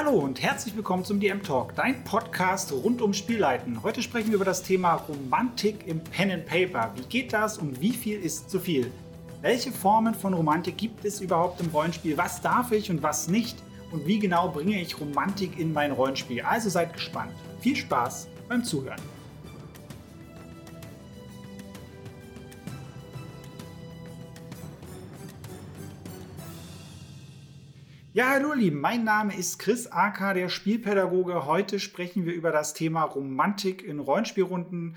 Hallo und herzlich willkommen zum DM Talk, dein Podcast rund um Spielleiten. Heute sprechen wir über das Thema Romantik im Pen and Paper. Wie geht das und wie viel ist zu viel? Welche Formen von Romantik gibt es überhaupt im Rollenspiel? Was darf ich und was nicht? Und wie genau bringe ich Romantik in mein Rollenspiel? Also seid gespannt. Viel Spaß beim Zuhören. Ja, hallo Lieben, mein Name ist Chris Aka, der Spielpädagoge. Heute sprechen wir über das Thema Romantik in Rollenspielrunden.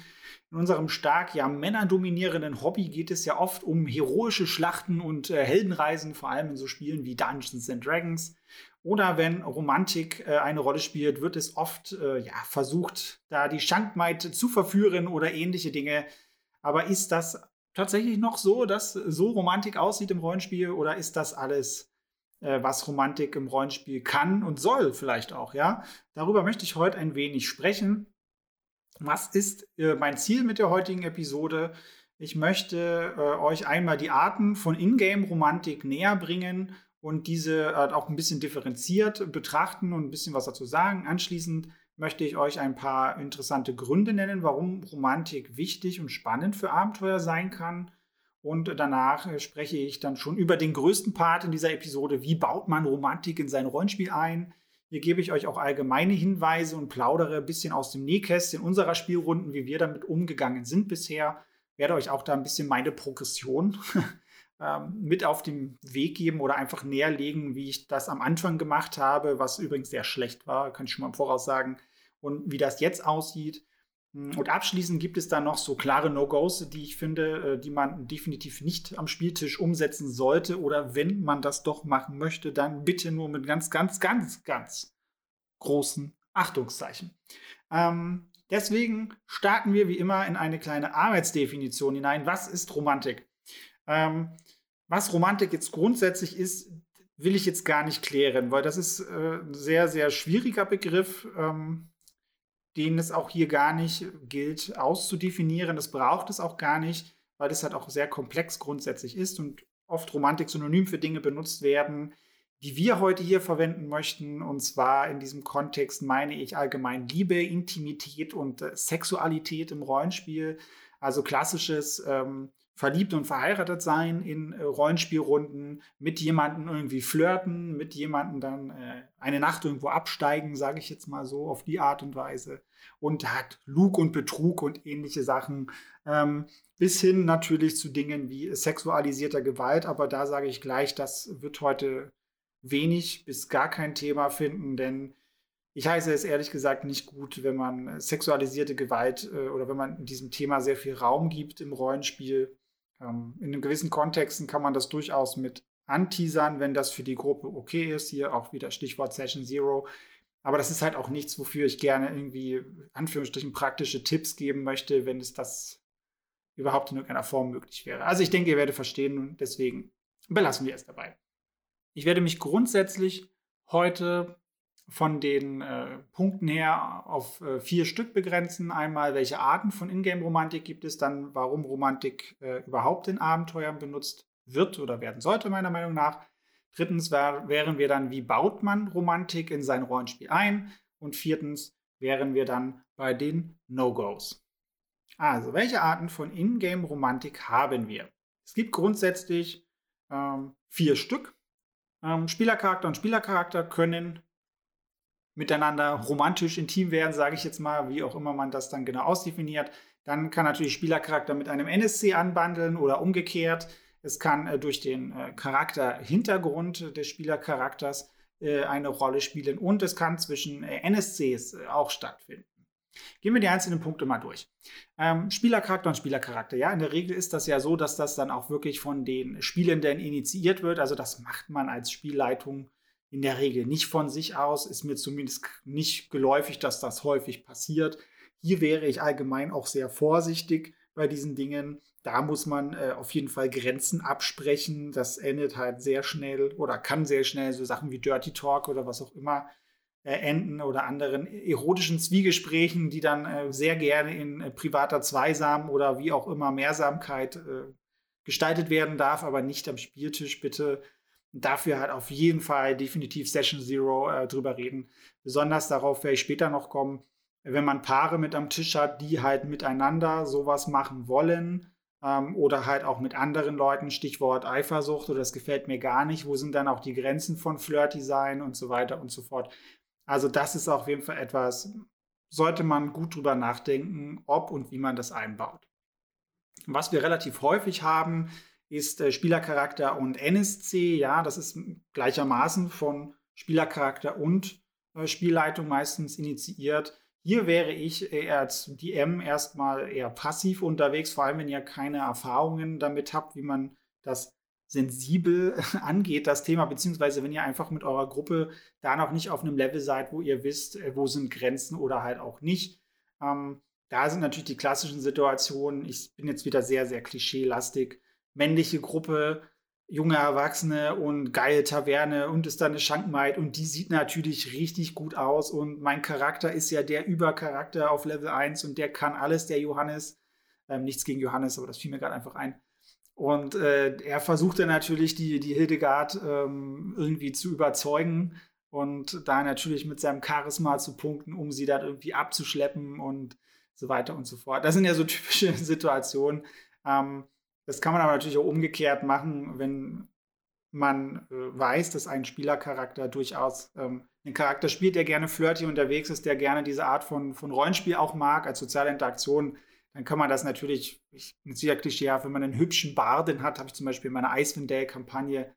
In unserem stark ja männerdominierenden Hobby geht es ja oft um heroische Schlachten und äh, Heldenreisen, vor allem in so Spielen wie Dungeons and Dragons. Oder wenn Romantik äh, eine Rolle spielt, wird es oft äh, ja, versucht, da die Schankmaid zu verführen oder ähnliche Dinge. Aber ist das tatsächlich noch so, dass so Romantik aussieht im Rollenspiel oder ist das alles äh, was Romantik im Rollenspiel kann und soll vielleicht auch, ja. Darüber möchte ich heute ein wenig sprechen. Was ist äh, mein Ziel mit der heutigen Episode? Ich möchte äh, euch einmal die Arten von Ingame-Romantik näher bringen und diese äh, auch ein bisschen differenziert betrachten und ein bisschen was dazu sagen. Anschließend möchte ich euch ein paar interessante Gründe nennen, warum Romantik wichtig und spannend für Abenteuer sein kann. Und danach äh, spreche ich dann schon über den größten Part in dieser Episode. Wie baut man Romantik in sein Rollenspiel ein? Hier gebe ich euch auch allgemeine Hinweise und plaudere ein bisschen aus dem Nähkästchen unserer Spielrunden, wie wir damit umgegangen sind bisher. Werde euch auch da ein bisschen meine Progression ähm, mit auf den Weg geben oder einfach näherlegen, wie ich das am Anfang gemacht habe, was übrigens sehr schlecht war, kann ich schon mal im Voraus sagen, und wie das jetzt aussieht. Hm, und abschließend gibt es dann noch so klare No-Gos, die ich finde, äh, die man definitiv nicht am Spieltisch umsetzen sollte. Oder wenn man das doch machen möchte, dann bitte nur mit ganz, ganz, ganz, ganz großen Achtungszeichen. Ähm, deswegen starten wir wie immer in eine kleine Arbeitsdefinition hinein. Was ist Romantik? Ähm, was Romantik jetzt grundsätzlich ist, will ich jetzt gar nicht klären, weil das ist äh, ein sehr, sehr schwieriger Begriff. Ähm, den es auch hier gar nicht gilt auszudefinieren. Das braucht es auch gar nicht, weil das halt auch sehr komplex grundsätzlich ist und oft Romantik synonym für Dinge benutzt werden, die wir heute hier verwenden möchten. Und zwar in diesem Kontext meine ich allgemein Liebe, Intimität und äh, Sexualität im Rollenspiel. Also klassisches ähm, verliebt und verheiratet sein in äh, Rollenspielrunden, mit jemandem irgendwie flirten, mit jemandem dann äh, eine Nacht irgendwo absteigen, sage ich jetzt mal so, auf die Art und Weise. Und hat Lug und Betrug und ähnliche Sachen. Ähm, bis hin natürlich zu Dingen wie sexualisierter Gewalt, aber da sage ich gleich, das wird heute wenig bis gar kein Thema finden, denn ich heiße es ehrlich gesagt nicht gut, wenn man sexualisierte Gewalt äh, oder wenn man diesem Thema sehr viel Raum gibt im Rollenspiel. Ähm, in gewissen Kontexten kann man das durchaus mit anteasern, wenn das für die Gruppe okay ist. Hier auch wieder Stichwort Session Zero. Aber das ist halt auch nichts, wofür ich gerne irgendwie, Anführungsstrichen, praktische Tipps geben möchte, wenn es das überhaupt in irgendeiner Form möglich wäre. Also ich denke, ihr werdet verstehen und deswegen belassen wir es dabei. Ich werde mich grundsätzlich heute von den äh, Punkten her auf äh, vier Stück begrenzen. Einmal, welche Arten von Ingame-Romantik gibt es, dann warum Romantik äh, überhaupt in Abenteuern benutzt wird oder werden sollte, meiner Meinung nach. Drittens wär, wären wir dann, wie baut man Romantik in sein Rollenspiel ein? Und viertens wären wir dann bei den No-Gos. Also, welche Arten von Ingame-Romantik haben wir? Es gibt grundsätzlich ähm, vier Stück. Ähm, Spielercharakter und Spielercharakter können miteinander romantisch intim werden, sage ich jetzt mal, wie auch immer man das dann genau ausdefiniert. Dann kann natürlich Spielercharakter mit einem NSC anbandeln oder umgekehrt. Es kann äh, durch den äh, Charakterhintergrund des Spielercharakters äh, eine Rolle spielen und es kann zwischen äh, NSCs äh, auch stattfinden. Gehen wir die einzelnen Punkte mal durch. Ähm, Spielercharakter und Spielercharakter. Ja, in der Regel ist das ja so, dass das dann auch wirklich von den Spielenden initiiert wird. Also das macht man als Spielleitung in der Regel nicht von sich aus. Ist mir zumindest nicht geläufig, dass das häufig passiert. Hier wäre ich allgemein auch sehr vorsichtig bei diesen Dingen. Da muss man äh, auf jeden Fall Grenzen absprechen. Das endet halt sehr schnell oder kann sehr schnell so Sachen wie Dirty Talk oder was auch immer äh, enden oder anderen erotischen Zwiegesprächen, die dann äh, sehr gerne in äh, privater Zweisam oder wie auch immer Mehrsamkeit äh, gestaltet werden darf, aber nicht am Spieltisch bitte dafür halt auf jeden Fall definitiv Session Zero äh, drüber reden. Besonders darauf werde ich später noch kommen, wenn man Paare mit am Tisch hat, die halt miteinander sowas machen wollen ähm, oder halt auch mit anderen Leuten, Stichwort Eifersucht oder das gefällt mir gar nicht, wo sind dann auch die Grenzen von Flirty sein und so weiter und so fort. Also das ist auf jeden Fall etwas, sollte man gut drüber nachdenken, ob und wie man das einbaut. Was wir relativ häufig haben, ist äh, Spielercharakter und NSC. Ja, das ist gleichermaßen von Spielercharakter und äh, Spielleitung meistens initiiert. Hier wäre ich eher als DM erstmal eher passiv unterwegs, vor allem wenn ihr keine Erfahrungen damit habt, wie man das sensibel angeht, das Thema, beziehungsweise wenn ihr einfach mit eurer Gruppe da noch nicht auf einem Level seid, wo ihr wisst, äh, wo sind Grenzen oder halt auch nicht. Ähm, da sind natürlich die klassischen Situationen, ich bin jetzt wieder sehr, sehr klischeelastig, männliche Gruppe, junge Erwachsene und geile Taverne und ist dann eine Schankmaid und die sieht natürlich richtig gut aus und mein Charakter ist ja der Übercharakter auf Level 1 und der kann alles, der Johannes. Ähm, nichts gegen Johannes, aber das fiel mir gerade einfach ein. Und äh, er versucht dann natürlich, die, die Hildegard ähm, irgendwie zu überzeugen und da natürlich mit seinem Charisma zu punkten, um sie dann irgendwie abzuschleppen und so weiter und so fort. Das sind ja so typische Situationen. Ähm, das kann man aber natürlich auch umgekehrt machen, wenn man äh, weiß, dass ein Spielercharakter durchaus ähm, einen Charakter spielt, der gerne flirty unterwegs ist, der gerne diese Art von, von Rollenspiel auch mag, als soziale Interaktion, dann kann man das natürlich, ich sicher klischeehaft, wenn man einen hübschen Barden hat, habe ich zum Beispiel in meiner Icewind Dale-Kampagne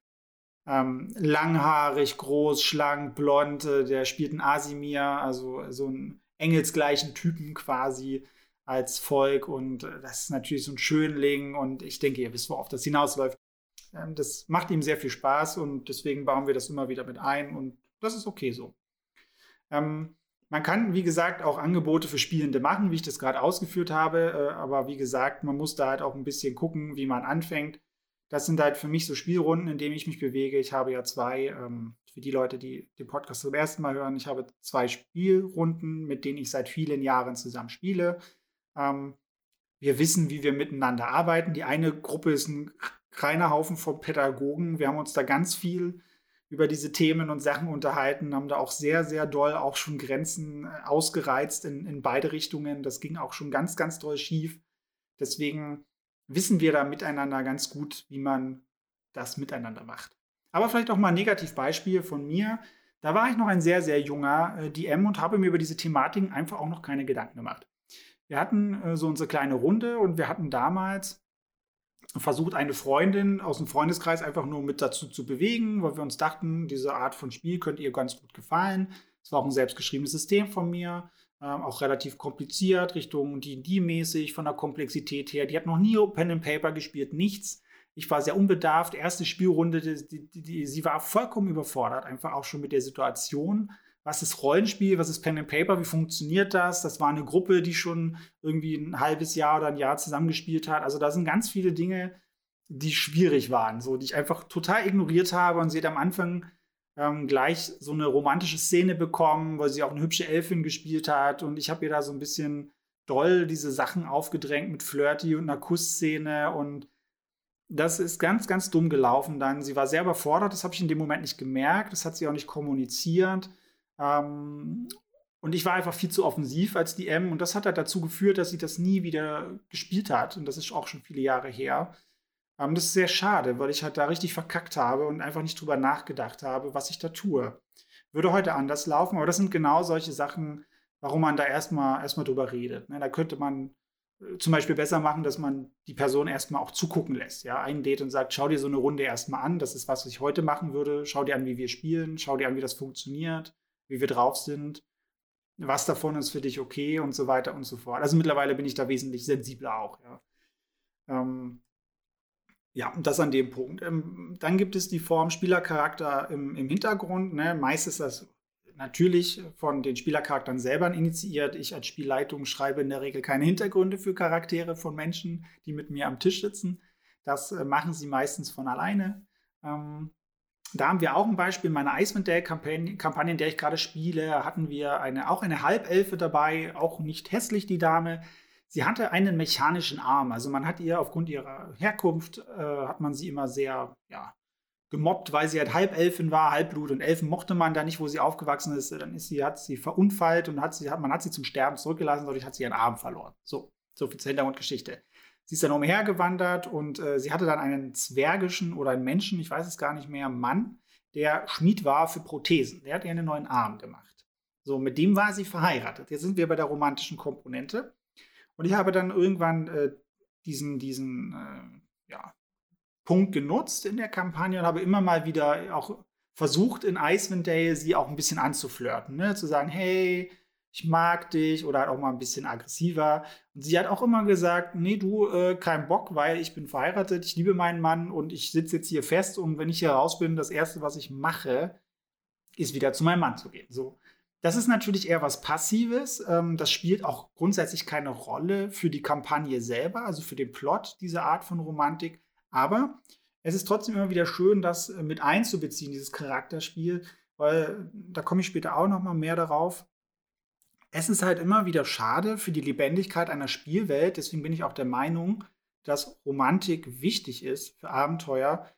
ähm, langhaarig, groß, schlank, blond, äh, der spielt einen Asimir, also so einen engelsgleichen Typen quasi als Volk und äh, das ist natürlich so ein Schönling und ich denke, ihr wisst, worauf das hinausläuft. Ähm, das macht ihm sehr viel Spaß und deswegen bauen wir das immer wieder mit ein und das ist okay so. Ähm, man kann, wie gesagt, auch Angebote für Spielende machen, wie ich das gerade ausgeführt habe, äh, aber wie gesagt, man muss da halt auch ein bisschen gucken, wie man anfängt. Das sind halt für mich so Spielrunden, in denen ich mich bewege. Ich habe ja zwei, ähm, für die Leute, die den Podcast zum ersten Mal hören, ich habe zwei Spielrunden, mit denen ich seit vielen Jahren zusammen spiele. Ähm, wir wissen, wie wir miteinander arbeiten. Die eine Gruppe ist ein reiner Haufen von Pädagogen. Wir haben uns da ganz viel über diese Themen und Sachen unterhalten, haben da auch sehr, sehr doll auch schon Grenzen äh, ausgereizt in, in beide Richtungen. Das ging auch schon ganz, ganz doll schief. Deswegen wissen wir da miteinander ganz gut, wie man das miteinander macht. Aber vielleicht auch mal ein Negativbeispiel von mir. Da war ich noch ein sehr, sehr junger äh, DM und habe mir über diese Thematiken einfach auch noch keine Gedanken gemacht. Wir hatten äh, so unsere kleine Runde und wir hatten damals versucht, eine Freundin aus dem Freundeskreis einfach nur mit dazu zu bewegen, weil wir uns dachten, diese Art von Spiel könnte ihr ganz gut gefallen. Es war auch ein selbstgeschriebenes System von mir, ähm, auch relativ kompliziert, Richtung D&D-mäßig, von der Komplexität her. Die hat noch nie Pen and Paper gespielt, nichts. Ich war sehr unbedarft. Erste Spielrunde, die, die, die, sie war vollkommen überfordert, einfach auch schon mit der Situation was ist Rollenspiel, was ist Pen and Paper, wie funktioniert das? Das war eine Gruppe, die schon irgendwie ein halbes Jahr oder ein Jahr zusammengespielt hat. Also da sind ganz viele Dinge, die schwierig waren, so die ich einfach total ignoriert habe und sie hat am Anfang ähm, gleich so eine romantische Szene bekommen, weil sie auch eine hübsche Elfin gespielt hat und ich habe ihr da so ein bisschen doll diese Sachen aufgedrängt mit Flirty und einer Kussszene und das ist ganz, ganz dumm gelaufen dann. Sie war sehr überfordert, das habe ich in dem Moment nicht gemerkt, das hat sie auch nicht kommuniziert. Ähm, und ich war einfach viel zu offensiv als DM und das hat halt dazu geführt, dass sie das nie wieder gespielt hat. Und das ist auch schon viele Jahre her. Ähm, das ist sehr schade, weil ich halt da richtig verkackt habe und einfach nicht drüber nachgedacht habe, was ich da tue. Würde heute anders laufen, aber das sind genau solche Sachen, warum man da erstmal erstmal drüber redet. Ne? Da könnte man äh, zum Beispiel besser machen, dass man die Person erstmal auch zugucken lässt. Ja, einlädt und sagt, schau dir so eine Runde erstmal an. Das ist was, was ich heute machen würde. Schau dir an, wie wir spielen. Schau dir an, wie das funktioniert wie wir drauf sind, was davon ist für dich okay und so weiter und so fort. Also mittlerweile bin ich da wesentlich sensibler auch, ja. Ähm, ja, das an dem Punkt. Ähm, dann gibt es die Form Spielercharakter im, im Hintergrund. Ne? Meist ist das natürlich von den Spielercharakteren selber initiiert. Ich als Spielleitung schreibe in der Regel keine Hintergründe für Charaktere von Menschen, die mit mir am Tisch sitzen. Das äh, machen sie meistens von alleine. Ähm, da haben wir auch ein Beispiel. In meiner Icewind Dale-Kampagne, in der ich gerade spiele, hatten wir eine, auch eine Halbelfe dabei, auch nicht hässlich, die Dame. Sie hatte einen mechanischen Arm. Also man hat ihr aufgrund ihrer Herkunft, äh, hat man sie immer sehr ja, gemobbt, weil sie halt Halbelfin war, Halbblut und Elfen mochte man da nicht, wo sie aufgewachsen ist. Dann ist sie, hat sie verunfallt und hat sie, hat, man hat sie zum Sterben zurückgelassen, dadurch hat sie ihren Arm verloren. So, so viel zur Hintergrundgeschichte. Sie ist dann umhergewandert und äh, sie hatte dann einen zwergischen oder einen Menschen, ich weiß es gar nicht mehr, Mann, der Schmied war für Prothesen. Der hat ihr einen neuen Arm gemacht. So, mit dem war sie verheiratet. Jetzt sind wir bei der romantischen Komponente. Und ich habe dann irgendwann äh, diesen, diesen äh, ja, Punkt genutzt in der Kampagne und habe immer mal wieder auch versucht, in Icewind Dale sie auch ein bisschen anzuflirten. Ne? Zu sagen, hey, ich mag dich oder halt auch mal ein bisschen aggressiver. Und sie hat auch immer gesagt, nee, du, äh, kein Bock, weil ich bin verheiratet, ich liebe meinen Mann und ich sitze jetzt hier fest und wenn ich hier raus bin, das Erste, was ich mache, ist wieder zu meinem Mann zu gehen. So. Das ist natürlich eher was Passives. Ähm, das spielt auch grundsätzlich keine Rolle für die Kampagne selber, also für den Plot, diese Art von Romantik. Aber es ist trotzdem immer wieder schön, das äh, mit einzubeziehen, dieses Charakterspiel, weil da komme ich später auch noch mal mehr darauf es ist halt immer wieder schade für die Lebendigkeit einer Spielwelt. Deswegen bin ich auch der Meinung, dass Romantik wichtig ist für Abenteuer,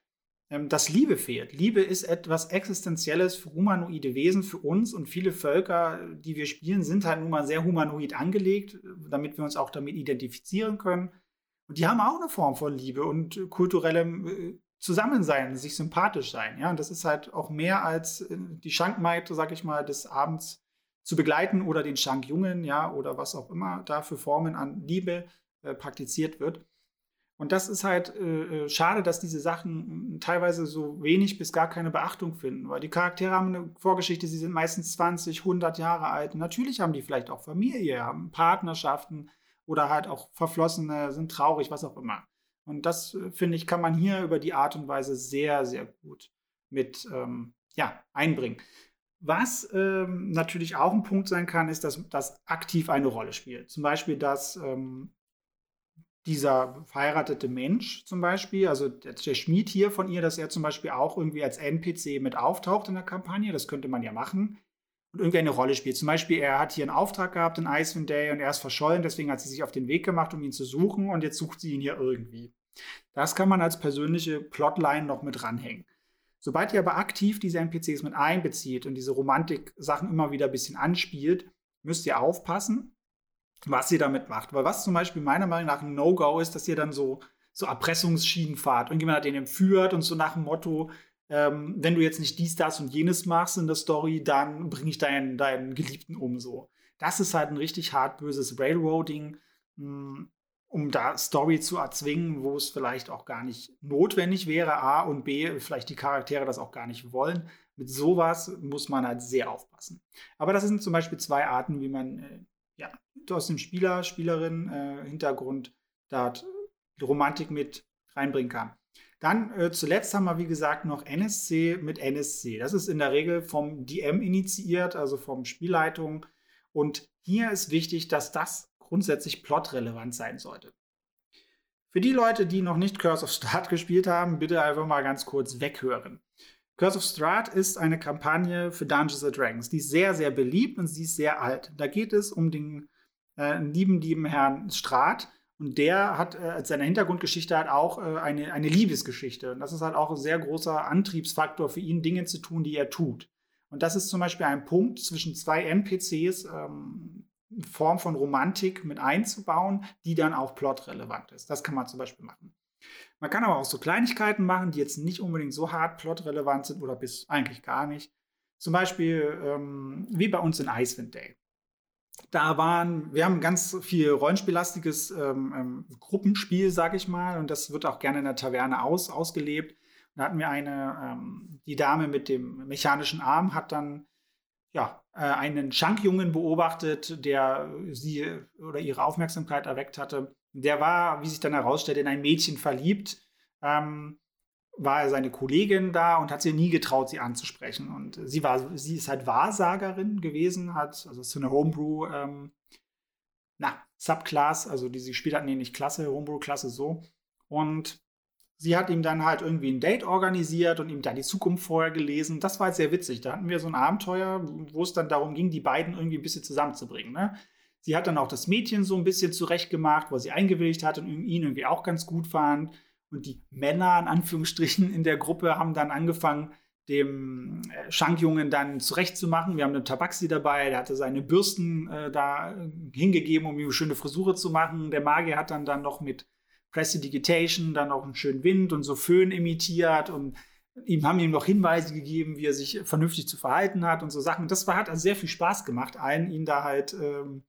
ähm, dass Liebe fehlt. Liebe ist etwas Existenzielles für humanoide Wesen, für uns und viele Völker, die wir spielen, sind halt nun mal sehr humanoid angelegt, damit wir uns auch damit identifizieren können. Und die haben auch eine Form von Liebe und kulturellem äh, Zusammensein, sich sympathisch sein. Ja, und das ist halt auch mehr als äh, die Schankmaid, sag ich mal, des Abends zu begleiten oder den Schankjungen, ja, oder was auch immer da für Formen an Liebe äh, praktiziert wird. Und das ist halt äh, äh schade, dass diese Sachen teilweise so wenig bis gar keine Beachtung finden, weil die Charaktere haben eine Vorgeschichte, sie sind meistens 20, 100 Jahre alt. Natürlich haben die vielleicht auch Familie, haben Partnerschaften oder halt auch Verflossene, sind traurig, was auch immer. Und das, äh, finde ich, kann man hier über die Art und Weise sehr, sehr gut mit ähm, ja, einbringen. Was ähm, natürlich auch ein Punkt sein kann, ist, dass das aktiv eine Rolle spielt. Zum Beispiel, dass ähm, dieser verheiratete Mensch zum Beispiel, also der, der, Schmied hier von ihr, dass er zum Beispiel auch irgendwie als NPC mit auftaucht in der Kampagne, das könnte man ja machen, und irgendwie eine Rolle spielt. Zum Beispiel, er hat hier einen Auftrag gehabt in Icewind Day und er ist verschollen, deswegen hat sie sich auf den Weg gemacht, um ihn zu suchen und jetzt sucht sie ihn hier irgendwie. Das kann man als persönliche Plotline noch mit ranhängen. Sobald ihr aber aktiv diese NPCs mit einbezieht und diese Romantik-Sachen immer wieder ein bisschen anspielt, müsst ihr aufpassen, was ihr damit macht. Weil was zum Beispiel meiner Meinung nach ein No-Go ist, dass ihr dann so, so Erpressungsschienen fahrt. Irgendjemand hat den entführt und so nach dem Motto, ähm, wenn du jetzt nicht dies, das und jenes machst in der Story, dann bringe ich deinen, deinen Geliebten um so. Das ist halt ein richtig hart böses Railroading. Hm, um da Story zu erzwingen, wo es vielleicht auch gar nicht notwendig wäre, A und B, vielleicht die Charaktere das auch gar nicht wollen. Mit sowas muss man halt sehr aufpassen. Aber das sind zum Beispiel zwei Arten, wie man äh, ja, aus dem Spieler, Spielerin äh, Hintergrund da Romantik mit reinbringen kann. Dann äh, zuletzt haben wir, wie gesagt, noch NSC mit NSC. Das ist in der Regel vom DM initiiert, also vom Spielleitung. Und hier ist wichtig, dass das grundsätzlich plotrelevant sein sollte. Für die Leute, die noch nicht Curse of Strahd gespielt haben, bitte einfach mal ganz kurz weghören. Curse of Strahd ist eine Kampagne für Dungeons Dragons. Die ist sehr, sehr beliebt und sie ist sehr alt. Da geht es um den äh, lieben, lieben Herrn Strahd. Und der hat äh, als seine Hintergrundgeschichte halt auch äh, eine, eine Liebesgeschichte. Und das ist halt auch ein sehr großer Antriebsfaktor für ihn, Dinge zu tun, die er tut. Und das ist zum Beispiel ein Punkt zwischen zwei NPCs, ähm, Form von Romantik mit einzubauen, die dann auch plotrelevant ist. Das kann man zum Beispiel machen. Man kann aber auch so Kleinigkeiten machen, die jetzt nicht unbedingt so hart plotrelevant sind oder bis eigentlich gar nicht. Zum Beispiel ähm, wie bei uns in Icewind Day. Da waren, wir haben ganz viel rollenspiellastiges ähm, ähm, Gruppenspiel, sage ich mal, und das wird auch gerne in der Taverne aus, ausgelebt. Da hatten wir eine, ähm, die Dame mit dem mechanischen Arm hat dann ja, äh, einen Schankjungen beobachtet, der sie oder ihre Aufmerksamkeit erweckt hatte. Der war, wie sich dann herausstellt, in ein Mädchen verliebt. Ähm, war seine Kollegin da und hat sie nie getraut, sie anzusprechen. Und sie war, sie ist halt Wahrsagerin gewesen, hat, also so eine Homebrew, ähm, na, Subclass, also die sie hat, nee, nicht Klasse, Homebrew-Klasse so. Und sie hat ihm dann halt irgendwie ein Date organisiert und ihm da die Zukunft vorher gelesen. Das war sehr witzig. Da hatten wir so ein Abenteuer, wo es dann darum ging, die beiden irgendwie ein bisschen zusammenzubringen. Ne? Sie hat dann auch das Mädchen so ein bisschen zurechtgemacht, wo sie eingewilligt hat und ihn irgendwie auch ganz gut fand. Und die Männer, in Anführungsstrichen, in der Gruppe haben dann angefangen, dem äh, Schankjungen dann zurechtzumachen. Wir haben einen Tabaxi dabei, der hatte seine Bürsten äh, da äh, hingegeben, um ihm schöne Frisur zu machen. Der Magier hat dann, dann noch mit Prestidigitation dann auch einen schönen Wind und so Föhn imitiert und ihm haben ihm noch Hinweise gegeben, wie er sich vernünftig zu verhalten hat und so Sachen. Das war, hat also sehr viel Spaß gemacht, einen ihn da halt ähm,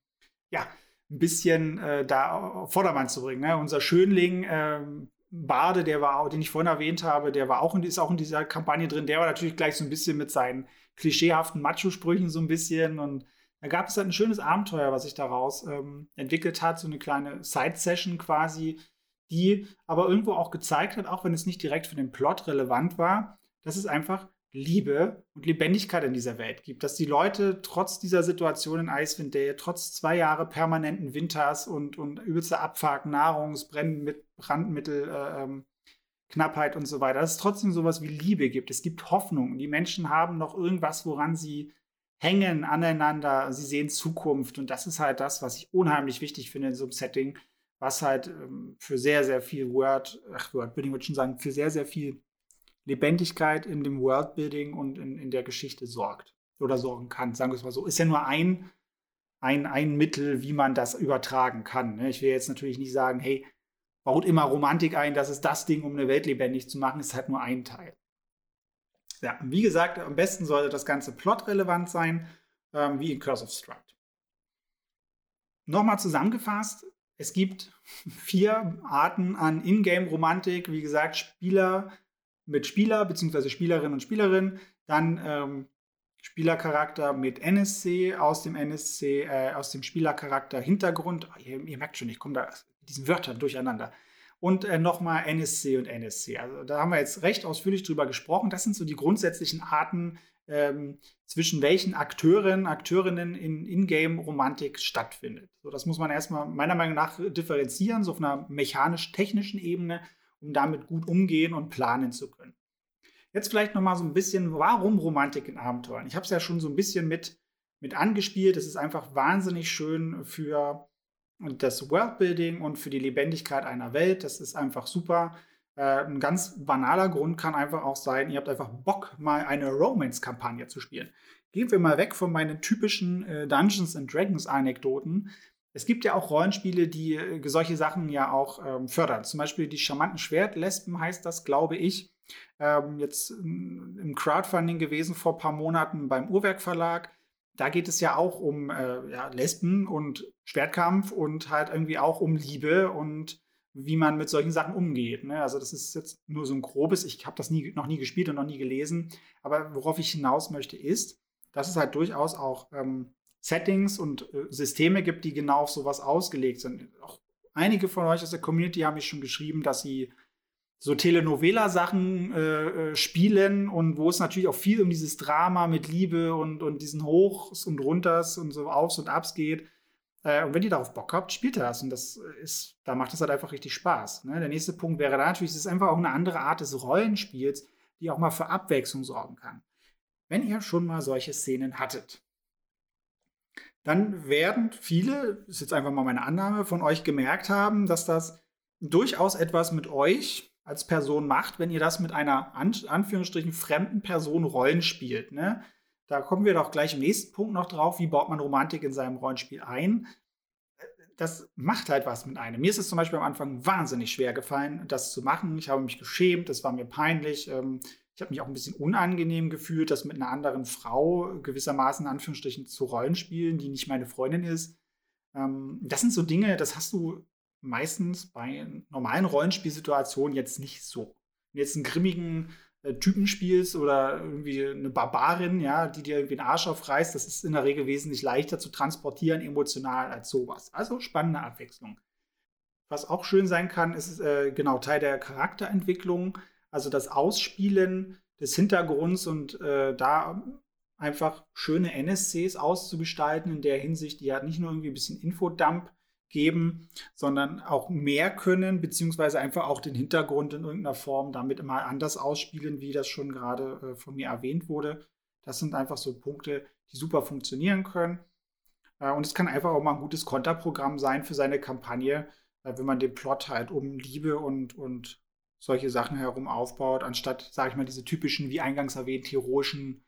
ja ein bisschen äh, da auf Vordermann zu bringen. Ne? Unser Schönling ähm, Bade, der war den ich vorhin erwähnt habe, der war auch in, ist auch in dieser Kampagne drin. Der war natürlich gleich so ein bisschen mit seinen klischeehaften Macho-Sprüchen so ein bisschen. Und da gab es halt ein schönes Abenteuer, was sich daraus ähm, entwickelt hat, so eine kleine Side-Session quasi, die aber irgendwo auch gezeigt hat, auch wenn es nicht direkt für den Plot relevant war, dass es einfach Liebe und Lebendigkeit in dieser Welt gibt. Dass die Leute trotz dieser Situation in Icewind Dale, trotz zwei Jahre permanenten Winters und, und übelster Abfuck, Nahrungsbrandmittel, Brandmittel, äh, ähm, Knappheit und so weiter, dass es trotzdem sowas wie Liebe gibt. Es gibt Hoffnung. Die Menschen haben noch irgendwas, woran sie hängen aneinander. Sie sehen Zukunft. Und das ist halt das, was ich unheimlich wichtig finde in so einem Setting, was halt ähm, für sehr, sehr viel Word, ach, Wordbuilding würde ich schon sagen, für sehr, sehr viel Lebendigkeit in dem Worldbuilding und in, in der Geschichte sorgt oder sorgen kann. Sagen wir es mal so. Ist ja nur ein, ein, ein Mittel, wie man das übertragen kann. Ne? Ich will jetzt natürlich nicht sagen, hey, baut immer Romantik ein, das ist das Ding, um eine Welt lebendig zu machen, ist halt nur ein Teil. Ja, wie gesagt, am besten sollte das Ganze plotrelevant sein, ähm, wie in Curse of Strahd. Nochmal zusammengefasst, es gibt vier Arten an Ingame-Romantik. Wie gesagt, Spieler mit Spieler bzw. Spielerin und Spielerin, dann ähm, Spielercharakter mit NSC, aus dem NSC, äh, aus dem Spielercharakter Hintergrund. Oh, ihr, ihr, merkt schon, ich komme da mit diesen Wörtern durcheinander. Und äh, nochmal NSC und NSC. Also da haben wir jetzt recht ausführlich drüber gesprochen. Das sind so die grundsätzlichen Arten, ähm, zwischen welchen Akteuren, Akteurinnen in Ingame-Romantik stattfindet. So, das muss man erstmal meiner Meinung nach differenzieren, so auf einer mechanisch-technischen Ebene um damit gut umgehen und planen zu können. Jetzt vielleicht noch mal so ein bisschen, warum Romantik in Abenteuern? Ich habe es ja schon so ein bisschen mit, mit angespielt. Es ist einfach wahnsinnig schön für das Worldbuilding und für die Lebendigkeit einer Welt. Das ist einfach super. Äh, ein ganz banaler Grund kann einfach auch sein, ihr habt einfach Bock, mal eine Romance-Kampagne zu spielen. Gehen wir mal weg von meinen typischen äh, Dungeons and Dragons-Anekdoten. Es gibt ja auch Rollenspiele, die äh, solche Sachen ja auch ähm, fördern. Zum Beispiel die charmanten Schwertlespen heißt das, glaube ich. Ähm, jetzt ähm, im Crowdfunding gewesen vor ein paar Monaten beim Uhrwerk Verlag. Da geht es ja auch um äh, ja, Lesben und Schwertkampf und halt irgendwie auch um Liebe und wie man mit solchen Sachen umgeht. Ne? Also das ist jetzt nur so ein grobes, ich habe das nie, noch nie gespielt und noch nie gelesen, aber worauf ich hinaus möchte ist, dass es halt durchaus auch ähm, Settings und äh, Systeme gibt, die genau auf sowas ausgelegt sind. Auch einige von euch aus der Community haben mich schon geschrieben, dass sie so Telenovela-Sachen äh, äh, spielen und wo es natürlich auch viel um dieses Drama mit Liebe und, und diesen Hochs und Runters und so Aufs und Abs geht. Äh, und wenn ihr darauf Bock habt, spielt das. Und das ist, da macht es halt einfach richtig Spaß. Ne? Der nächste Punkt wäre natürlich, es ist einfach auch eine andere Art des Rollenspiels, die auch mal für Abwechslung sorgen kann. Wenn ihr schon mal solche Szenen hattet, dann werden viele, ist jetzt einfach mal meine Annahme, von euch gemerkt haben, dass das durchaus etwas mit euch als Person macht, wenn ihr das mit einer An Anführungsstrichen fremden Person Rollen spielt. Ne? Da kommen wir doch gleich im nächsten Punkt noch drauf, wie baut man Romantik in seinem Rollenspiel ein. Das macht halt was mit einem. Mir ist es zum Beispiel am Anfang wahnsinnig schwer gefallen, das zu machen. Ich habe mich geschämt, es war mir peinlich. Ähm, ich habe mich auch ein bisschen unangenehm gefühlt, das mit einer anderen Frau gewissermaßen in Anführungsstrichen zu Rollen spielen, die nicht meine Freundin ist. Ähm, das sind so Dinge, das hast du meistens bei normalen Rollenspielsituationen jetzt nicht so. Wenn du jetzt einen grimmigen Typen spielst oder irgendwie eine Barbarin, ja, die dir irgendwie den Arsch aufreißt, das ist in der Regel wesentlich leichter zu transportieren emotional als sowas. Also spannende Abwechslung. Was auch schön sein kann, ist äh, genau Teil der Charakterentwicklung also das Ausspielen des Hintergrunds und äh, da einfach schöne NSCs auszugestalten in der Hinsicht, die halt nicht nur irgendwie ein bisschen Infodump geben, sondern auch mehr können, beziehungsweise einfach auch den Hintergrund in irgendeiner Form damit immer anders ausspielen, wie das schon gerade äh, von mir erwähnt wurde. Das sind einfach so Punkte, die super funktionieren können. Äh, und es kann einfach auch mal ein gutes Konterprogramm sein für seine Kampagne, äh, wenn man den Plot halt um Liebe und, und solche Sachen herum aufbaut, anstatt, sage ich mal, diese typischen, wie eingangs erwähnt, heroischen,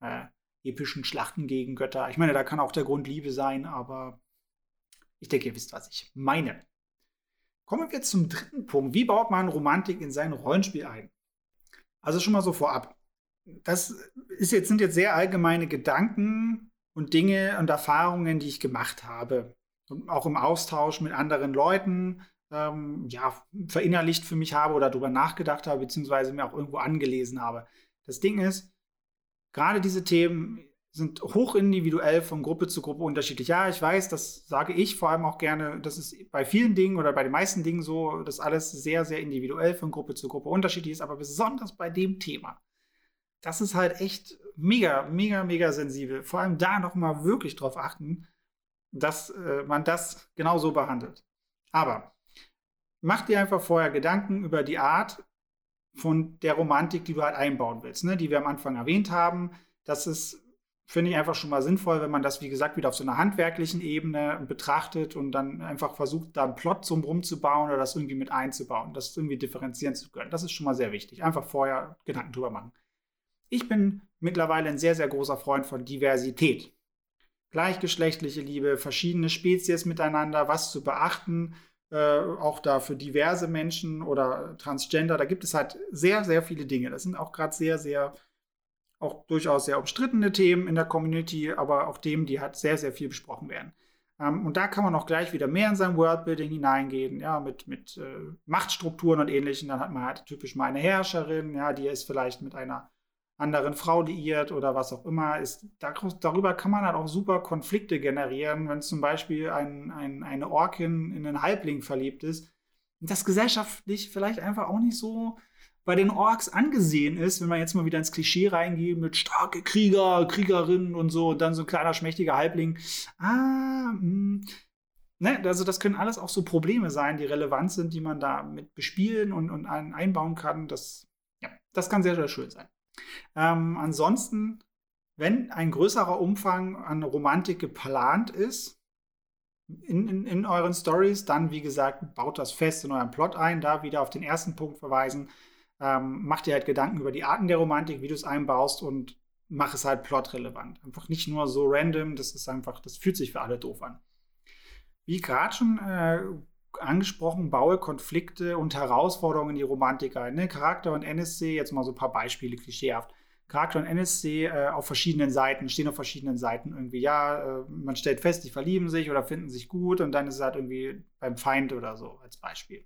äh, epischen Schlachten gegen Götter. Ich meine, da kann auch der Grund Liebe sein, aber ich denke, ihr wisst, was ich meine. Kommen wir zum dritten Punkt. Wie baut man Romantik in sein Rollenspiel ein? Also schon mal so vorab. Das ist jetzt, sind jetzt sehr allgemeine Gedanken und Dinge und Erfahrungen, die ich gemacht habe. Und auch im Austausch mit anderen Leuten, ähm, ja, verinnerlicht für mich habe oder darüber nachgedacht habe, beziehungsweise mir auch irgendwo angelesen habe. Das Ding ist, gerade diese Themen sind hoch individuell von Gruppe zu Gruppe unterschiedlich. Ja, ich weiß, das sage ich vor allem auch gerne, das ist bei vielen Dingen oder bei den meisten Dingen so, dass alles sehr, sehr individuell von Gruppe zu Gruppe unterschiedlich ist, aber besonders bei dem Thema. Das ist halt echt mega, mega, mega sensibel. Vor allem da nochmal wirklich drauf achten, dass äh, man das genauso behandelt. Aber mach dir einfach vorher Gedanken über die Art von der Romantik, die du halt einbauen willst, ne? die wir am Anfang erwähnt haben. Das ist, finde ich, einfach schon mal sinnvoll, wenn man das, wie gesagt, wieder auf so einer handwerklichen Ebene betrachtet und dann einfach versucht, da einen Plot zum rumzubauen oder das irgendwie mit einzubauen, das irgendwie differenzieren zu können. Das ist schon mal sehr wichtig. Einfach vorher Gedanken drüber machen. Ich bin mittlerweile ein sehr, sehr großer Freund von Diversität. Gleichgeschlechtliche Liebe, verschiedene Spezies miteinander, was zu beachten, äh, auch da für diverse Menschen oder Transgender, da gibt es halt sehr, sehr viele Dinge. Das sind auch gerade sehr, sehr, auch durchaus sehr umstrittene Themen in der Community, aber auch Themen, die halt sehr, sehr viel besprochen werden. Ähm, und da kann man auch gleich wieder mehr in sein Worldbuilding hineingehen, ja, mit, mit äh, Machtstrukturen und ähnlichen. Dann hat man halt typisch mal eine Herrscherin, ja, die ist vielleicht mit einer anderen Frau liiert oder was auch immer, ist, darüber kann man halt auch super Konflikte generieren, wenn zum Beispiel ein, ein, eine Orkin in einen Halbling verliebt ist, das gesellschaftlich vielleicht einfach auch nicht so bei den Orks angesehen ist, wenn man jetzt mal wieder ins Klischee reingeht mit starke Krieger, Kriegerinnen und so und dann so ein kleiner schmächtiger Halbling. Ah, mh. Hm. Ne, also das können alles auch so Probleme sein, die relevant sind, die man da mit bespielen und, und einbauen kann. Das, ja, das kann sehr, sehr schön sein. Ähm, ansonsten, wenn ein größerer Umfang an Romantik geplant ist, in, in, in euren Stories, dann wie gesagt, baut das fest in euren Plot ein, da wieder auf den ersten Punkt verweisen. Ähm, macht dir halt Gedanken über die Arten der Romantik, wie du es einbaust und mach es halt plotrelevant. Einfach nicht nur so random, das ist einfach, das fühlt sich für alle doof an. Wie gerade schon äh, angesprochen, baue Konflikte und Herausforderungen in die Romantik ein. Ne? Charakter und NSC, jetzt mal so ein paar Beispiele, klischeehaft. Charakter und NSC äh, auf verschiedenen Seiten, stehen auf verschiedenen Seiten irgendwie. Ja, äh, man stellt fest, die verlieben sich oder finden sich gut und dann ist es halt irgendwie beim Feind oder so als Beispiel.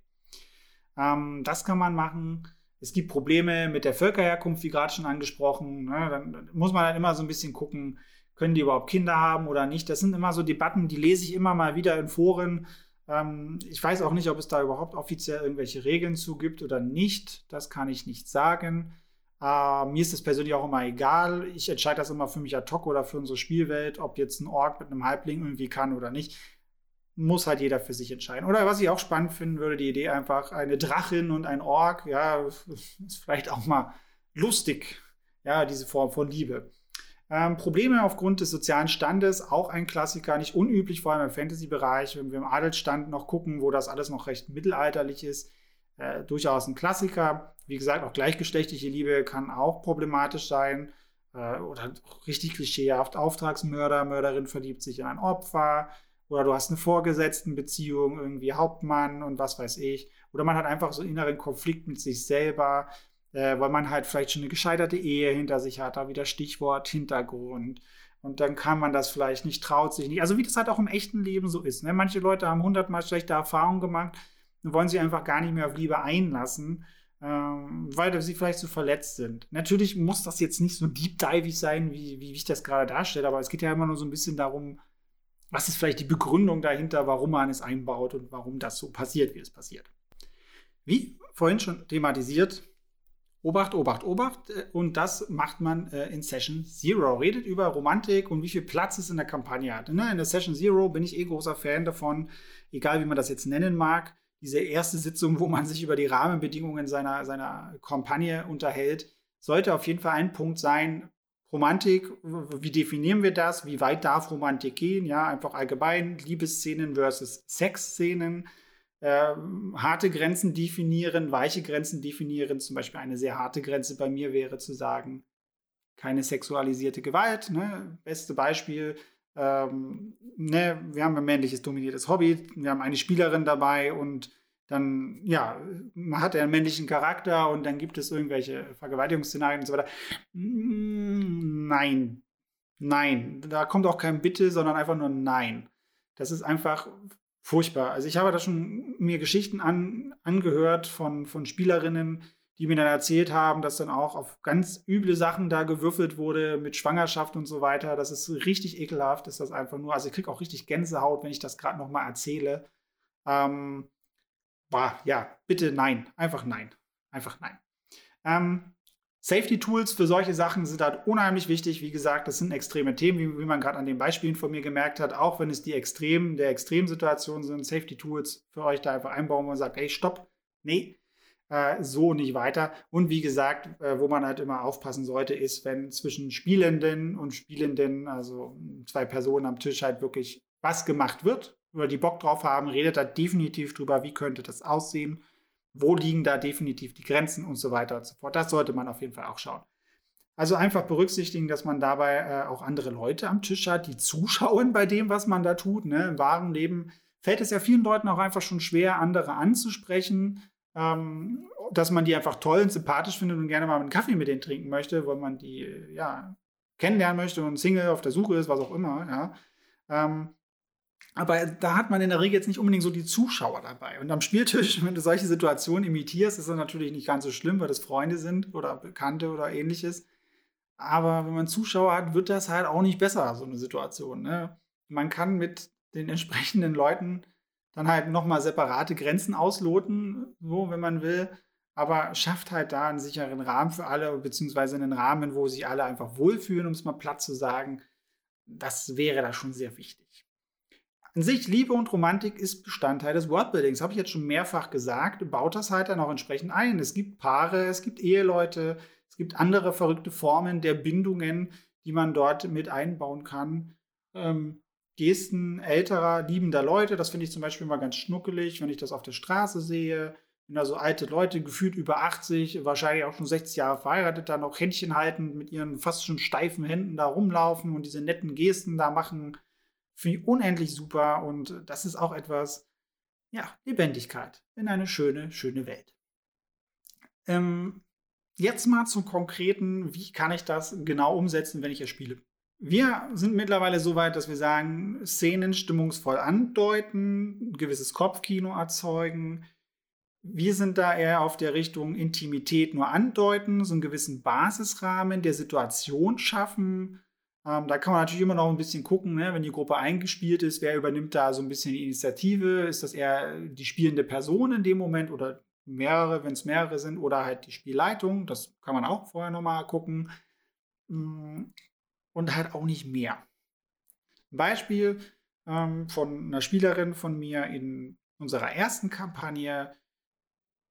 Ähm, das kann man machen. Es gibt Probleme mit der Völkerherkunft, wie gerade schon angesprochen. Ne? Dann muss man halt immer so ein bisschen gucken, können die überhaupt Kinder haben oder nicht. Das sind immer so Debatten, die lese ich immer mal wieder in Foren ähm, ich weiß auch nicht, ob es da überhaupt offiziell irgendwelche Regeln zu gibt oder nicht. Das kann ich nicht sagen. Äh, mir ist es persönlich auch immer egal. Ich entscheide das immer für mich ad hoc oder für unsere Spielwelt, ob jetzt ein Ork mit einem Halbling irgendwie kann oder nicht. Muss halt jeder für sich entscheiden. Oder was ich auch spannend finden würde, die Idee einfach eine Drachin und ein Ork, ja, ist vielleicht auch mal lustig, ja, diese Form von Liebe. Ähm, Probleme aufgrund des sozialen Standes, auch ein Klassiker, nicht unüblich, vor allem im Fantasy-Bereich, wenn wir im Adelsstand noch gucken, wo das alles noch recht mittelalterlich ist. Äh, durchaus ein Klassiker. Wie gesagt, auch gleichgeschlechtliche Liebe kann auch problematisch sein. Äh, oder richtig klischeehaft. Auftragsmörder, Mörderin verliebt sich in ein Opfer. Oder du hast eine Vorgesetztenbeziehung, irgendwie Hauptmann und was weiß ich. Oder man hat einfach so inneren Konflikt mit sich selber äh, weil man halt vielleicht schon eine gescheiterte Ehe hinter sich hat, da wieder Stichwort Hintergrund. Und dann kann man das vielleicht nicht, traut sich nicht. Also wie das halt auch im echten Leben so ist. Ne? Manche Leute haben hundertmal schlechte Erfahrungen gemacht und wollen sich einfach gar nicht mehr auf Liebe einlassen, ähm, weil sie vielleicht so verletzt sind. Natürlich muss das jetzt nicht so deep-divig sein, wie, wie ich das gerade darstelle, aber es geht ja immer nur so ein bisschen darum, was ist vielleicht die Begründung dahinter, warum man es einbaut und warum das so passiert, wie es passiert. Wie vorhin schon thematisiert, Obacht, Obacht, Obacht. Äh, und das macht man äh, in Session Zero. Redet über Romantik und wie viel Platz es in der Kampagne hat. Ne? In der Session Zero bin ich eh großer Fan davon, egal wie man das jetzt nennen mag. Diese erste Sitzung, wo man sich über die Rahmenbedingungen seiner, seiner Kampagne unterhält, sollte auf jeden Fall ein Punkt sein. Romantik, wie definieren wir das? Wie weit darf Romantik gehen? Ja, einfach allgemein Liebesszenen versus Sexszenen äh, harte Grenzen definieren, weiche Grenzen definieren. Zum Beispiel eine sehr harte Grenze bei mir wäre zu sagen, keine sexualisierte Gewalt. Ne? Beste Beispiel, ähm, ne, wir haben ein männliches dominiertes Hobby, wir haben eine Spielerin dabei und dann, ja, man hat einen männlichen Charakter und dann gibt es irgendwelche Vergewaltigungsszenarien und so weiter. Mm, nein, nein, da kommt auch kein Bitte, sondern einfach nur Nein. Das ist einfach furchtbar. Also ich habe da schon mir Geschichten an, angehört von, von Spielerinnen, die mir dann erzählt haben, dass dann auch auf ganz üble Sachen da gewürfelt wurde mit Schwangerschaft und so weiter. Das ist richtig ekelhaft, ist das einfach nur. Also ich kriege auch richtig Gänsehaut, wenn ich das gerade nochmal erzähle. Ähm, boah, ja, bitte nein. Einfach nein. Einfach nein. Ähm, Safety Tools für solche Sachen sind halt unheimlich wichtig. Wie gesagt, das sind extreme Themen, wie, wie man gerade an den Beispielen von mir gemerkt hat. Auch wenn es die Extremen der Extremsituationen sind, Safety Tools für euch da einfach einbauen, wo man sagt, hey, stopp, nee, äh, so nicht weiter. Und wie gesagt, äh, wo man halt immer aufpassen sollte, ist, wenn zwischen Spielenden und Spielenden, also zwei Personen am Tisch halt wirklich was gemacht wird, oder die Bock drauf haben, redet da definitiv drüber, wie könnte das aussehen wo liegen da definitiv die Grenzen und so weiter und so fort. Das sollte man auf jeden Fall auch schauen. Also einfach berücksichtigen, dass man dabei äh, auch andere Leute am Tisch hat, die zuschauen bei dem, was man da tut. Ne? Im wahren Leben fällt es ja vielen Leuten auch einfach schon schwer, andere anzusprechen, ähm, dass man die einfach toll und sympathisch findet und gerne mal einen Kaffee mit denen trinken möchte, weil man die ja kennenlernen möchte und Single auf der Suche ist, was auch immer. Ja. Ähm, aber da hat man in der Regel jetzt nicht unbedingt so die Zuschauer dabei. Und am Spieltisch, wenn du solche Situationen imitierst, ist das natürlich nicht ganz so schlimm, weil das Freunde sind oder Bekannte oder ähnliches. Aber wenn man Zuschauer hat, wird das halt auch nicht besser, so eine Situation. Ne? Man kann mit den entsprechenden Leuten dann halt nochmal separate Grenzen ausloten, so wenn man will. Aber schafft halt da einen sicheren Rahmen für alle, beziehungsweise einen Rahmen, wo sich alle einfach wohlfühlen, um es mal platt zu sagen. Das wäre da schon sehr wichtig. An sich, Liebe und Romantik ist Bestandteil des Worldbuildings. Habe ich jetzt schon mehrfach gesagt. Baut das halt dann auch entsprechend ein. Es gibt Paare, es gibt Eheleute, es gibt andere verrückte Formen der Bindungen, die man dort mit einbauen kann. Ähm, Gesten älterer, liebender Leute, das finde ich zum Beispiel mal ganz schnuckelig, wenn ich das auf der Straße sehe. Wenn da so alte Leute, gefühlt über 80, wahrscheinlich auch schon 60 Jahre verheiratet, da noch Händchen halten, mit ihren fast schon steifen Händen da rumlaufen und diese netten Gesten da machen Finde ich unendlich super und das ist auch etwas, ja, Lebendigkeit in eine schöne, schöne Welt. Ähm, jetzt mal zum Konkreten, wie kann ich das genau umsetzen, wenn ich es spiele? Wir sind mittlerweile so weit, dass wir sagen, Szenen stimmungsvoll andeuten, ein gewisses Kopfkino erzeugen. Wir sind da eher auf der Richtung Intimität nur andeuten, so einen gewissen Basisrahmen der Situation schaffen, ähm, da kann man natürlich immer noch ein bisschen gucken, ne? wenn die Gruppe eingespielt ist, wer übernimmt da so ein bisschen die Initiative? Ist das eher die spielende Person in dem Moment oder mehrere, wenn es mehrere sind, oder halt die Spielleitung? Das kann man auch vorher nochmal gucken. Mm, und halt auch nicht mehr. Ein Beispiel ähm, von einer Spielerin von mir in unserer ersten Kampagne,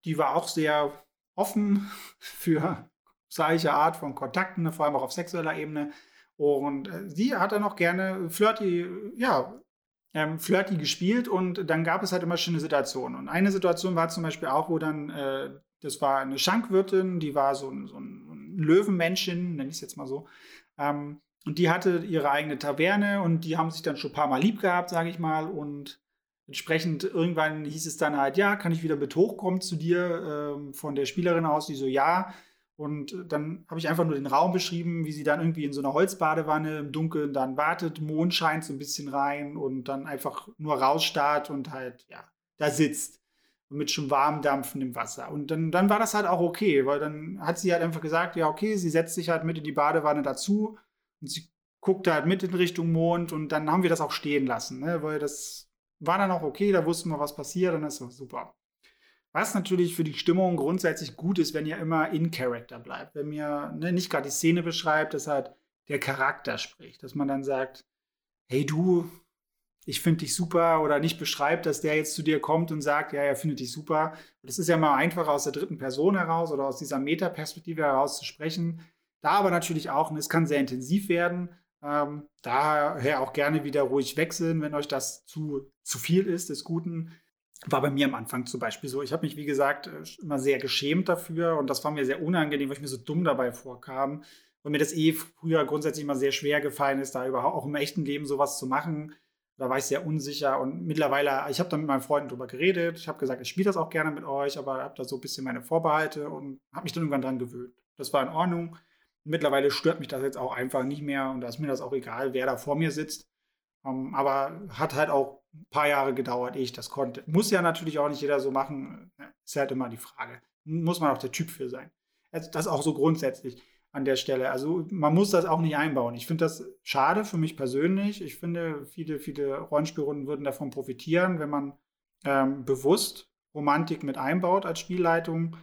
die war auch sehr offen für solche Art von Kontakten, vor allem auch auf sexueller Ebene und äh, sie hat dann auch gerne flirty, ja, ähm, flirty gespielt und dann gab es halt immer schöne Situationen. Und eine Situation war zum Beispiel auch, wo dann, äh, das war eine Schankwirtin, die war so ein, so ein Löwenmännchen, nenne ich es jetzt mal so. Ähm, und die hatte ihre eigene Taverne und die haben sich dann schon ein paar Mal lieb gehabt, sage ich mal. Und entsprechend irgendwann hieß es dann halt, ja, kann ich wieder mit hochkommen zu dir ähm, von der Spielerin aus, die so, ja. Und dann habe ich einfach nur den Raum beschrieben, wie sie dann irgendwie in so einer Holzbadewanne im Dunkeln dann wartet, Mond scheint so ein bisschen rein und dann einfach nur rausstarrt und halt, ja, da sitzt. Mit schon warm dampfendem Wasser. Und dann, dann war das halt auch okay, weil dann hat sie halt einfach gesagt, ja, okay, sie setzt sich halt mit in die Badewanne dazu und sie guckt halt mit in Richtung Mond und dann haben wir das auch stehen lassen, ne? weil das war dann auch okay, da wussten wir, was passiert und das war super. Was natürlich für die Stimmung grundsätzlich gut ist, wenn ihr immer in Character bleibt. Wenn ihr ne, nicht gerade die Szene beschreibt, dass halt der Charakter spricht. Dass man dann sagt, hey du, ich finde dich super oder nicht beschreibt, dass der jetzt zu dir kommt und sagt, ja, er findet dich super. Das ist ja mal einfacher aus der dritten Person heraus oder aus dieser Metaperspektive heraus zu sprechen. Da aber natürlich auch, und es kann sehr intensiv werden, ähm, daher auch gerne wieder ruhig wechseln, wenn euch das zu, zu viel ist des Guten. War bei mir am Anfang zum Beispiel so. Ich habe mich, wie gesagt, äh, immer sehr geschämt dafür und das war mir sehr unangenehm, weil ich mir so dumm dabei vorkam. Und mir das eh früher grundsätzlich immer sehr schwer gefallen ist, da überhaupt auch im echten Leben sowas zu machen. Da war ich sehr unsicher und mittlerweile, ich habe da mit meinen Freunden drüber geredet. Ich habe gesagt, ich spiele das auch gerne mit euch, aber habe da so ein bisschen meine Vorbehalte und habe mich dann irgendwann dran gewöhnt. Das war in Ordnung. Mittlerweile stört mich das jetzt auch einfach nicht mehr und da ist mir das auch egal, wer da vor mir sitzt. Um, ähm, aber hat halt auch ein paar Jahre gedauert, ehe ich das konnte. Muss ja natürlich auch nicht jeder so machen. Ist halt immer die Frage. Muss man auch der Typ für sein. Das auch so grundsätzlich an der Stelle. Also man muss das auch nicht einbauen. Ich finde das schade für mich persönlich. Ich finde, viele, viele Rollenspielrunden würden davon profitieren, wenn man ähm, bewusst Romantik mit einbaut als Spielleitung.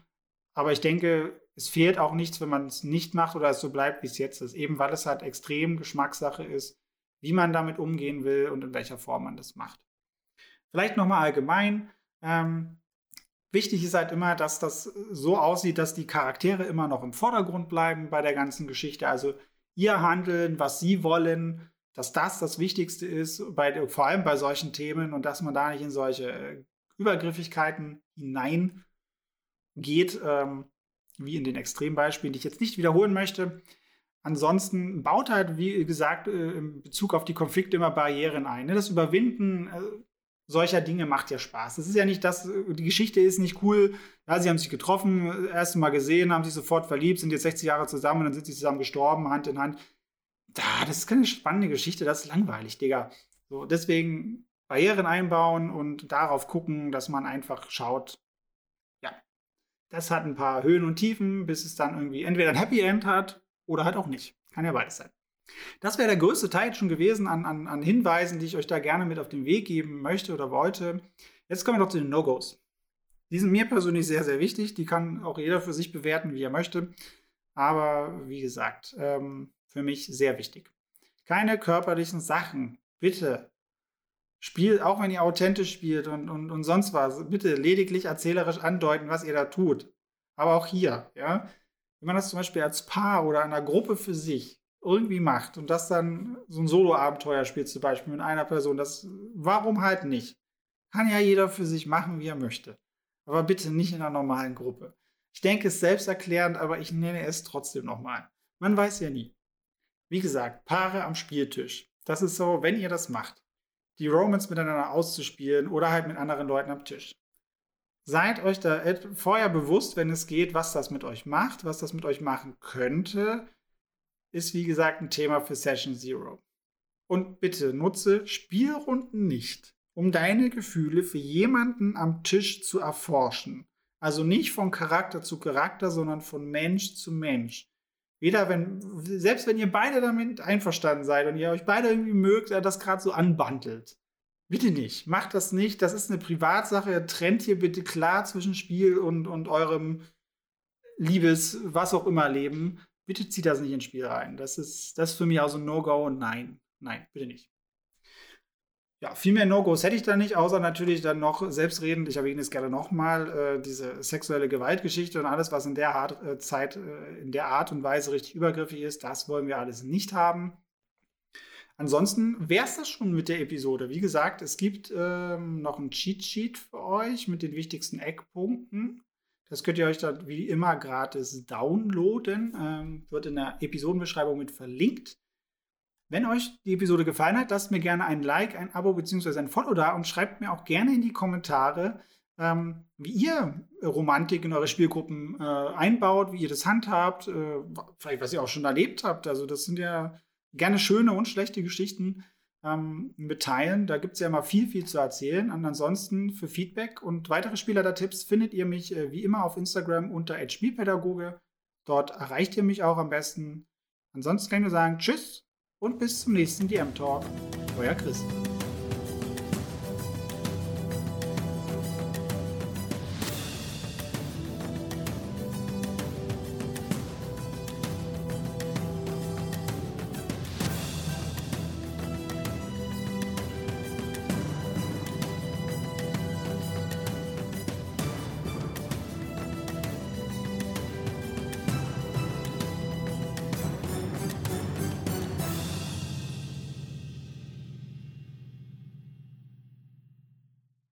Aber ich denke, es fehlt auch nichts, wenn man es nicht macht oder es so bleibt, wie es jetzt ist. Eben weil es halt extrem Geschmackssache ist, wie man damit umgehen will und in welcher Form man das macht. Vielleicht nochmal allgemein. Ähm, Wichtig ist halt immer, dass das so aussieht, dass die Charaktere immer noch im Vordergrund bleiben bei der ganzen Geschichte. Also ihr Handeln, was sie wollen, dass das das Wichtigste ist, bei, vor allem bei solchen Themen und dass man da nicht in solche äh, Übergriffigkeiten hineingeht, ähm, wie in den Extrembeispielen, die ich jetzt nicht wiederholen möchte. Ansonsten baut halt, wie gesagt, äh, in Bezug auf die Konflikte immer Barrieren ein. Ne? Das Überwinden äh, solcher Dinge macht ja Spaß. Das ist ja nicht das, die Geschichte ist nicht cool. Ja, sie haben sich getroffen, erst mal gesehen, haben sich sofort verliebt, sind jetzt 60 Jahre zusammen und dann sind sie zusammen gestorben, Hand in Hand. Da, das ist keine spannende Geschichte, das ist langweilig, Digga. So, deswegen Barrieren einbauen und darauf gucken, dass man einfach schaut, ja, das hat ein paar Höhen und Tiefen, bis es dann irgendwie entweder ein Happy End hat oder halt auch nicht. Kann ja beides sein. Das wäre der größte Teil schon gewesen an, an, an Hinweisen, die ich euch da gerne mit auf den Weg geben möchte oder wollte. Jetzt kommen wir noch zu den No-Gos. Die sind mir persönlich sehr, sehr wichtig. Die kann auch jeder für sich bewerten, wie er möchte. Aber wie gesagt, ähm, für mich sehr wichtig. Keine körperlichen Sachen. Bitte. Spielt, auch wenn ihr authentisch spielt und, und, und sonst was, bitte lediglich erzählerisch andeuten, was ihr da tut. Aber auch hier, ja. Wenn man das zum Beispiel als Paar oder einer Gruppe für sich irgendwie macht und das dann so ein Solo-Abenteuer spielt, zum Beispiel mit einer Person, das, warum halt nicht? Kann ja jeder für sich machen, wie er möchte. Aber bitte nicht in einer normalen Gruppe. Ich denke, es ist selbsterklärend, aber ich nenne es trotzdem nochmal. Man weiß ja nie. Wie gesagt, Paare am Spieltisch. Das ist so, wenn ihr das macht, die Romans miteinander auszuspielen oder halt mit anderen Leuten am Tisch. Seid euch da vorher bewusst, wenn es geht, was das mit euch macht, was das mit euch machen könnte ist wie gesagt ein Thema für Session Zero. Und bitte nutze Spielrunden nicht, um deine Gefühle für jemanden am Tisch zu erforschen. Also nicht von Charakter zu Charakter, sondern von Mensch zu Mensch. Weder wenn, selbst wenn ihr beide damit einverstanden seid und ihr euch beide irgendwie mögt, er das gerade so anbandelt. Bitte nicht. Macht das nicht. Das ist eine Privatsache. Trennt hier bitte klar zwischen Spiel und, und eurem Liebes, was auch immer Leben bitte zieht das nicht ins Spiel rein. Das ist, das ist für mich auch so ein No-Go nein, nein, bitte nicht. Ja, viel mehr No-Gos hätte ich da nicht, außer natürlich dann noch selbstredend, ich erwähne es gerne nochmal, äh, diese sexuelle Gewaltgeschichte und alles, was in der Art, äh, Zeit, äh, in der Art und Weise richtig übergriffig ist, das wollen wir alles nicht haben. Ansonsten wäre es das schon mit der Episode. Wie gesagt, es gibt ähm, noch ein Cheat Sheet für euch mit den wichtigsten Eckpunkten. Das könnt ihr euch dann wie immer gratis downloaden. Ähm, wird in der Episodenbeschreibung mit verlinkt. Wenn euch die Episode gefallen hat, lasst mir gerne ein Like, ein Abo bzw. ein Follow da und schreibt mir auch gerne in die Kommentare, ähm, wie ihr Romantik in eure Spielgruppen äh, einbaut, wie ihr das handhabt, äh, vielleicht was ihr auch schon erlebt habt. Also das sind ja gerne schöne und schlechte Geschichten ähm, mitteilen. Da gibt es ja immer viel, viel zu erzählen. Und ansonsten für Feedback und weitere Spieler-Tipps findet ihr mich äh, wie immer auf Instagram unter Spielpädagoge. Dort erreicht ihr mich auch am besten. Ansonsten kann ich nur sagen Tschüss und bis zum nächsten DM-Talk. Euer Chris.